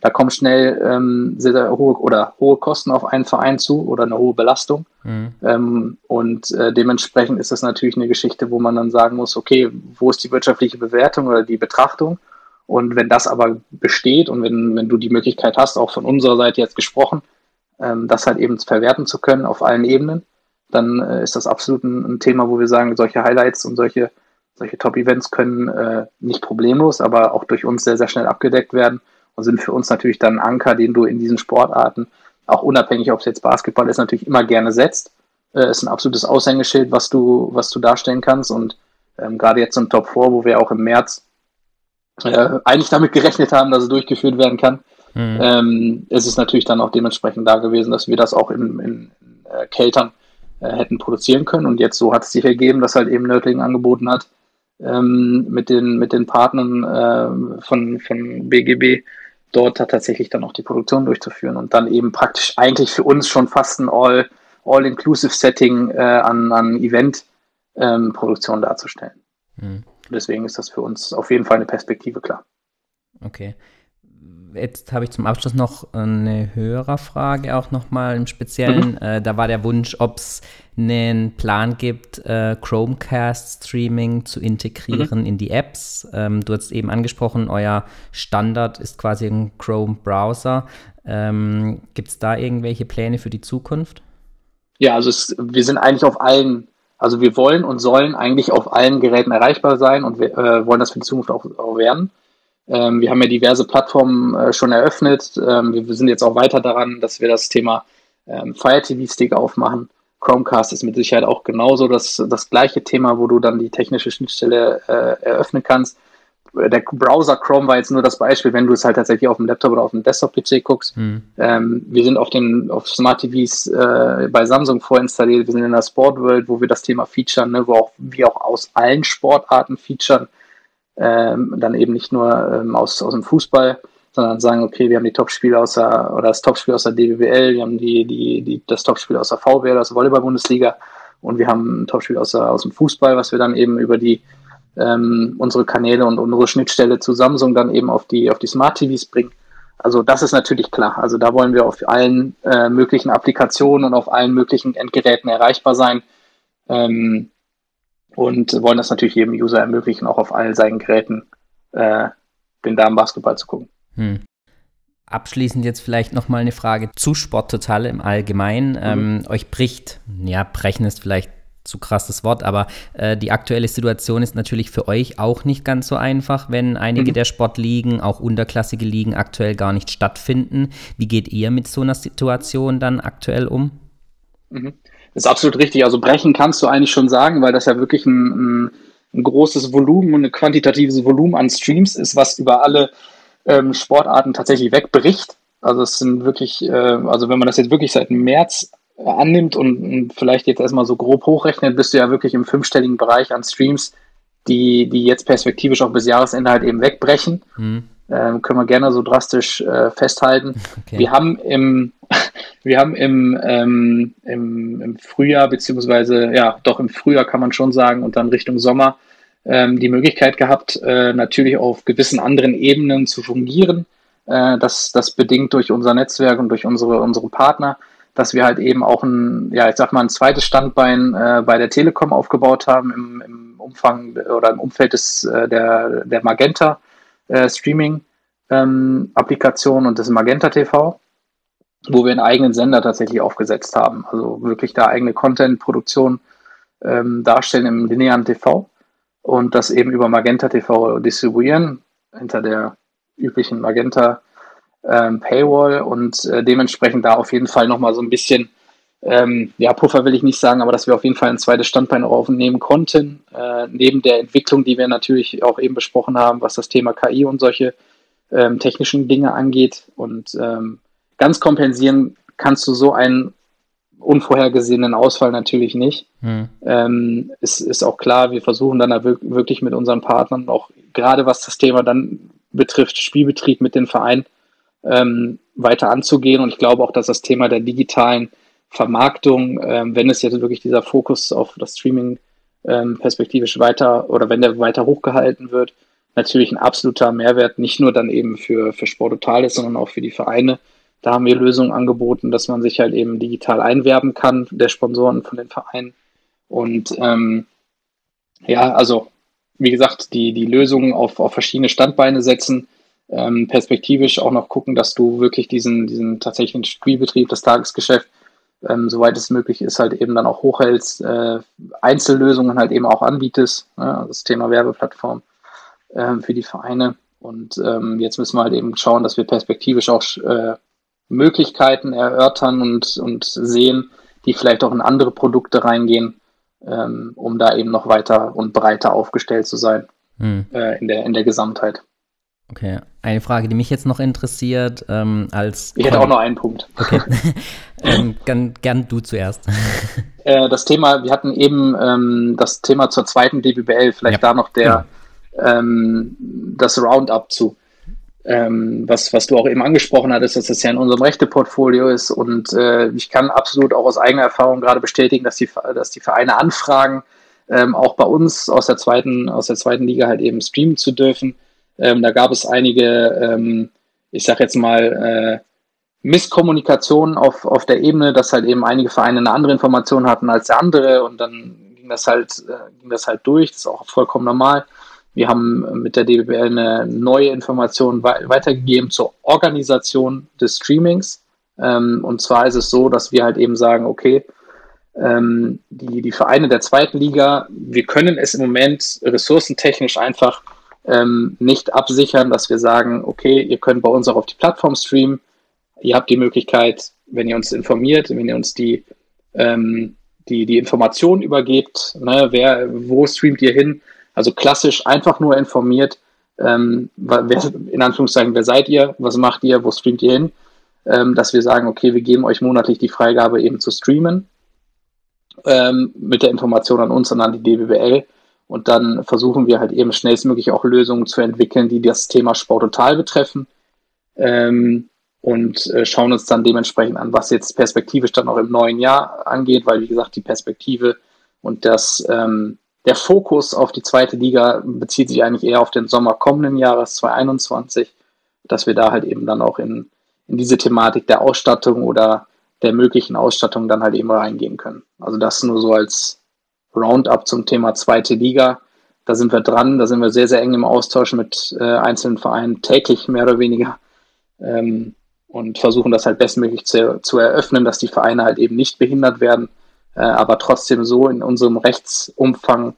Da kommen schnell ähm, sehr, sehr hohe oder hohe Kosten auf einen Verein zu oder eine hohe Belastung. Mhm. Ähm, und äh, dementsprechend ist das natürlich eine Geschichte, wo man dann sagen muss, okay, wo ist die wirtschaftliche Bewertung oder die Betrachtung? Und wenn das aber besteht und wenn, wenn du die Möglichkeit hast, auch von unserer Seite jetzt gesprochen, ähm, das halt eben verwerten zu können auf allen Ebenen, dann äh, ist das absolut ein, ein, Thema, wo wir sagen, solche Highlights und solche, solche Top-Events können äh, nicht problemlos, aber auch durch uns sehr, sehr schnell abgedeckt werden und sind für uns natürlich dann ein Anker, den du in diesen Sportarten, auch unabhängig, ob es jetzt Basketball ist, natürlich immer gerne setzt. Äh, ist ein absolutes Aushängeschild, was du, was du darstellen kannst und ähm, gerade jetzt im Top 4, wo wir auch im März äh, eigentlich damit gerechnet haben, dass es durchgeführt werden kann, mhm. ähm, ist es natürlich dann auch dementsprechend da gewesen, dass wir das auch in, in, äh, Keltern äh, hätten produzieren können. Und jetzt so hat es sich ergeben, dass halt eben Nördlingen angeboten hat, ähm, mit, den, mit den Partnern äh, von, von BGB dort tatsächlich dann auch die Produktion durchzuführen und dann eben praktisch eigentlich für uns schon fast ein All, All-Inclusive-Setting äh, an, an Event-Produktion ähm, darzustellen. Mhm. Deswegen ist das für uns auf jeden Fall eine Perspektive klar. Okay jetzt habe ich zum Abschluss noch eine Hörerfrage auch nochmal im Speziellen. Mhm. Äh, da war der Wunsch, ob es einen Plan gibt, äh, Chromecast-Streaming zu integrieren mhm. in die Apps. Ähm, du hast eben angesprochen, euer Standard ist quasi ein Chrome-Browser. Ähm, gibt es da irgendwelche Pläne für die Zukunft? Ja, also es, wir sind eigentlich auf allen, also wir wollen und sollen eigentlich auf allen Geräten erreichbar sein und wir äh, wollen das für die Zukunft auch, auch werden. Ähm, wir haben ja diverse Plattformen äh, schon eröffnet. Ähm, wir sind jetzt auch weiter daran, dass wir das Thema ähm, Fire TV Stick aufmachen. Chromecast ist mit Sicherheit auch genauso das, das gleiche Thema, wo du dann die technische Schnittstelle äh, eröffnen kannst. Der Browser Chrome war jetzt nur das Beispiel, wenn du es halt tatsächlich auf dem Laptop oder auf dem Desktop-PC guckst. Mhm. Ähm, wir sind auf den auf Smart TVs äh, bei Samsung vorinstalliert. Wir sind in der Sport World, wo wir das Thema featuren, ne, wo auch wir auch aus allen Sportarten featuren ähm, dann eben nicht nur ähm, aus, aus dem Fußball, sondern sagen, okay, wir haben die Topspiele aus der, oder das Topspiel aus der DBWL, wir haben die, die, die, das Topspiel aus der VWL, aus der Volleyball-Bundesliga und wir haben ein Topspiel aus, der, aus dem Fußball, was wir dann eben über die ähm, unsere Kanäle und unsere Schnittstelle zu Samsung dann eben auf die, auf die Smart TVs bringen. Also das ist natürlich klar. Also da wollen wir auf allen äh, möglichen Applikationen und auf allen möglichen Endgeräten erreichbar sein. Ähm, und wollen das natürlich jedem User ermöglichen, auch auf allen seinen Geräten äh, den Damenbasketball zu gucken. Hm. Abschließend jetzt vielleicht nochmal eine Frage zu Sporttotal im Allgemeinen. Mhm. Ähm, euch bricht, ja, brechen ist vielleicht zu krasses Wort, aber äh, die aktuelle Situation ist natürlich für euch auch nicht ganz so einfach, wenn einige mhm. der Sportligen, auch unterklassige Ligen, aktuell gar nicht stattfinden. Wie geht ihr mit so einer Situation dann aktuell um? Mhm ist absolut richtig. Also brechen kannst du eigentlich schon sagen, weil das ja wirklich ein, ein, ein großes Volumen und ein quantitatives Volumen an Streams ist, was über alle ähm, Sportarten tatsächlich wegbricht. Also es sind wirklich, äh, also wenn man das jetzt wirklich seit März äh, annimmt und, und, vielleicht jetzt erstmal so grob hochrechnet, bist du ja wirklich im fünfstelligen Bereich an Streams, die, die jetzt perspektivisch auch bis Jahresende halt eben wegbrechen. Mhm. Ähm, können wir gerne so drastisch äh, festhalten. Okay. Wir haben im, wir haben im, ähm, im, im, Frühjahr, beziehungsweise ja, doch im Frühjahr kann man schon sagen, und dann Richtung Sommer ähm, die Möglichkeit gehabt, äh, natürlich auf gewissen anderen Ebenen zu fungieren. Äh, das, das bedingt durch unser Netzwerk und durch unsere, unsere Partner, dass wir halt eben auch ein, ja, ich sag mal, ein zweites Standbein äh, bei der Telekom aufgebaut haben im, im Umfang oder im Umfeld des, äh, der, der Magenta äh, Streaming ähm, Applikation und des Magenta TV wo wir einen eigenen Sender tatsächlich aufgesetzt haben. Also wirklich da eigene Content-Produktion ähm, darstellen im linearen TV und das eben über Magenta TV distribuieren, hinter der üblichen Magenta ähm, Paywall und äh, dementsprechend da auf jeden Fall nochmal so ein bisschen, ähm, ja, Puffer will ich nicht sagen, aber dass wir auf jeden Fall ein zweites Standbein aufnehmen konnten, äh, neben der Entwicklung, die wir natürlich auch eben besprochen haben, was das Thema KI und solche ähm, technischen Dinge angeht und ähm, ganz kompensieren kannst du so einen unvorhergesehenen Ausfall natürlich nicht. Hm. Ähm, es ist auch klar, wir versuchen dann wirklich mit unseren Partnern auch gerade was das Thema dann betrifft, Spielbetrieb mit den Vereinen ähm, weiter anzugehen. Und ich glaube auch, dass das Thema der digitalen Vermarktung, ähm, wenn es jetzt wirklich dieser Fokus auf das Streaming ähm, perspektivisch weiter oder wenn der weiter hochgehalten wird, natürlich ein absoluter Mehrwert, nicht nur dann eben für, für Sport Total ist, sondern auch für die Vereine. Da haben wir Lösungen angeboten, dass man sich halt eben digital einwerben kann, der Sponsoren von den Vereinen. Und ähm, ja, also wie gesagt, die, die Lösungen auf, auf verschiedene Standbeine setzen, ähm, perspektivisch auch noch gucken, dass du wirklich diesen, diesen tatsächlichen Spielbetrieb, das Tagesgeschäft, ähm, soweit es möglich ist, halt eben dann auch hochhältst, äh, Einzellösungen halt eben auch anbietest, ne? das Thema Werbeplattform äh, für die Vereine. Und ähm, jetzt müssen wir halt eben schauen, dass wir perspektivisch auch äh, Möglichkeiten erörtern und, und sehen, die vielleicht auch in andere Produkte reingehen, ähm, um da eben noch weiter und breiter aufgestellt zu sein hm. äh, in, der, in der Gesamtheit. Okay, eine Frage, die mich jetzt noch interessiert, ähm, als. Ich hätte auch noch einen Punkt. Okay. ähm, gern, gern, du zuerst. Äh, das Thema, wir hatten eben ähm, das Thema zur zweiten DBBL, vielleicht ja. da noch der, ja. Ähm, das Roundup zu. Ähm, was, was du auch eben angesprochen hattest, dass das ja in unserem Rechteportfolio ist. Und äh, ich kann absolut auch aus eigener Erfahrung gerade bestätigen, dass die, dass die Vereine anfragen, ähm, auch bei uns aus der zweiten, aus der zweiten Liga halt eben streamen zu dürfen. Ähm, da gab es einige, ähm, ich sag jetzt mal, äh, Misskommunikation auf, auf der Ebene, dass halt eben einige Vereine eine andere Information hatten als der andere und dann ging das halt, äh, ging das halt durch. Das ist auch vollkommen normal. Wir haben mit der DBL eine neue Information weitergegeben zur Organisation des Streamings. Ähm, und zwar ist es so, dass wir halt eben sagen, okay, ähm, die, die Vereine der zweiten Liga, wir können es im Moment ressourcentechnisch einfach ähm, nicht absichern, dass wir sagen, okay, ihr könnt bei uns auch auf die Plattform streamen. Ihr habt die Möglichkeit, wenn ihr uns informiert, wenn ihr uns die, ähm, die, die Informationen übergebt, ne, wer, wo streamt ihr hin? Also klassisch einfach nur informiert, ähm, wer, in Anführungszeichen, wer seid ihr, was macht ihr, wo streamt ihr hin? Ähm, dass wir sagen, okay, wir geben euch monatlich die Freigabe eben zu streamen ähm, mit der Information an uns und an die DBWL und dann versuchen wir halt eben schnellstmöglich auch Lösungen zu entwickeln, die das Thema Sport total betreffen. Ähm, und äh, schauen uns dann dementsprechend an, was jetzt perspektivisch dann auch im neuen Jahr angeht, weil wie gesagt, die Perspektive und das, ähm, der Fokus auf die zweite Liga bezieht sich eigentlich eher auf den Sommer kommenden Jahres 2021, dass wir da halt eben dann auch in, in diese Thematik der Ausstattung oder der möglichen Ausstattung dann halt eben reingehen können. Also das nur so als, Roundup zum Thema zweite Liga. Da sind wir dran, da sind wir sehr, sehr eng im Austausch mit äh, einzelnen Vereinen, täglich mehr oder weniger. Ähm, und versuchen das halt bestmöglich zu, zu eröffnen, dass die Vereine halt eben nicht behindert werden, äh, aber trotzdem so in unserem Rechtsumfang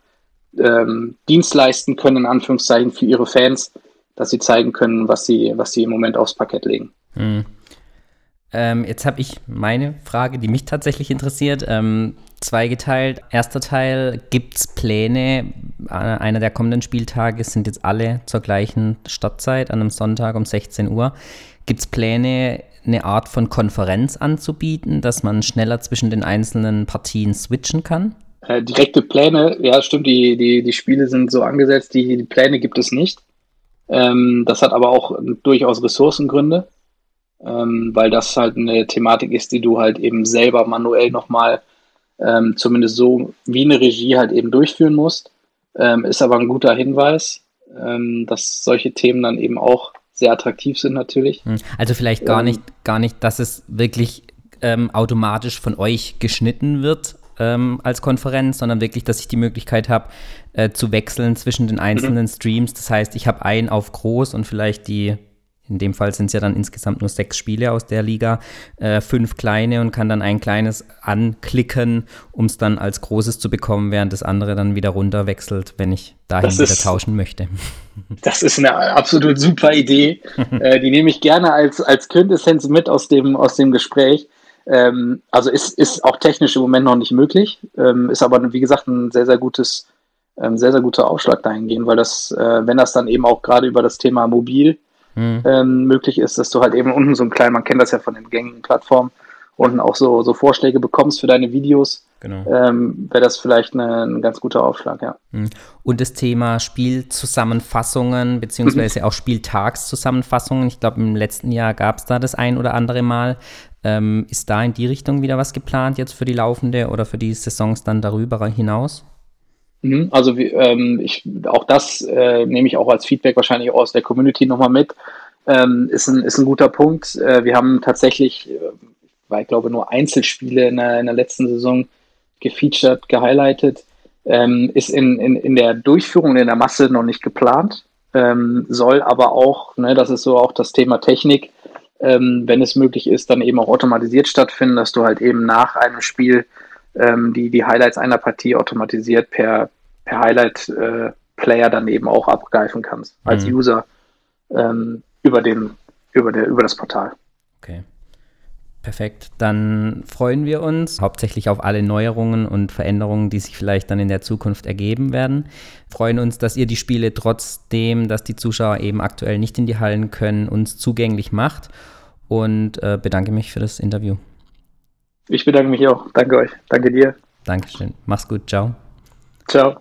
ähm, Dienst leisten können, in Anführungszeichen, für ihre Fans, dass sie zeigen können, was sie, was sie im Moment aufs Parkett legen. Hm. Ähm, jetzt habe ich meine Frage, die mich tatsächlich interessiert. Ähm, zweigeteilt. Erster Teil, gibt es Pläne? Äh, einer der kommenden Spieltage sind jetzt alle zur gleichen Startzeit, an einem Sonntag um 16 Uhr. Gibt es Pläne, eine Art von Konferenz anzubieten, dass man schneller zwischen den einzelnen Partien switchen kann? Äh, direkte Pläne, ja, stimmt, die, die, die Spiele sind so angesetzt, die, die Pläne gibt es nicht. Ähm, das hat aber auch durchaus Ressourcengründe, ähm, weil das halt eine Thematik ist, die du halt eben selber manuell nochmal ähm, zumindest so wie eine Regie halt eben durchführen musst. Ähm, ist aber ein guter Hinweis, ähm, dass solche Themen dann eben auch sehr attraktiv sind natürlich. Hm. Also vielleicht gar ähm, nicht, gar nicht, dass es wirklich ähm, automatisch von euch geschnitten wird ähm, als Konferenz, sondern wirklich, dass ich die Möglichkeit habe, äh, zu wechseln zwischen den einzelnen mhm. Streams. Das heißt, ich habe einen auf groß und vielleicht die in dem Fall sind es ja dann insgesamt nur sechs Spiele aus der Liga, äh, fünf kleine und kann dann ein kleines anklicken, um es dann als großes zu bekommen, während das andere dann wieder runterwechselt, wenn ich dahin das wieder ist, tauschen möchte. Das ist eine absolut super Idee. äh, die nehme ich gerne als, als Quintessenz mit aus dem, aus dem Gespräch. Ähm, also ist, ist auch technisch im Moment noch nicht möglich, ähm, ist aber wie gesagt ein sehr, sehr gutes, ähm, sehr, sehr guter Aufschlag dahingehend, weil das, äh, wenn das dann eben auch gerade über das Thema mobil mhm. ähm, möglich ist, dass du halt eben unten so ein klein, man kennt das ja von den gängigen Plattformen, unten auch so, so Vorschläge bekommst für deine Videos. Genau. Ähm, Wäre das vielleicht eine, ein ganz guter Aufschlag, ja. Mhm. Und das Thema Spielzusammenfassungen, beziehungsweise auch Spieltagszusammenfassungen. Ich glaube, im letzten Jahr gab es da das ein oder andere Mal. Ähm, ist da in die Richtung wieder was geplant jetzt für die laufende oder für die Saisons dann darüber hinaus? Mhm, also ähm, ich, auch das äh, nehme ich auch als Feedback wahrscheinlich aus der Community nochmal mit. Ähm, ist, ein, ist ein guter Punkt. Äh, wir haben tatsächlich, äh, weil ich glaube, nur Einzelspiele in der, in der letzten Saison gefeatured, gehighlightet. Ähm, ist in, in, in der Durchführung in der Masse noch nicht geplant, ähm, soll aber auch, ne, das ist so auch das Thema Technik, ähm, wenn es möglich ist, dann eben auch automatisiert stattfinden, dass du halt eben nach einem Spiel ähm, die, die Highlights einer Partie automatisiert per, per Highlight-Player äh, dann eben auch abgreifen kannst, als mhm. User ähm, über, den, über, der, über das Portal. Okay. Perfekt. Dann freuen wir uns hauptsächlich auf alle Neuerungen und Veränderungen, die sich vielleicht dann in der Zukunft ergeben werden. Freuen uns, dass ihr die Spiele trotzdem, dass die Zuschauer eben aktuell nicht in die Hallen können, uns zugänglich macht und äh, bedanke mich für das Interview. Ich bedanke mich auch. Danke euch. Danke dir. Dankeschön. Mach's gut. Ciao. Ciao.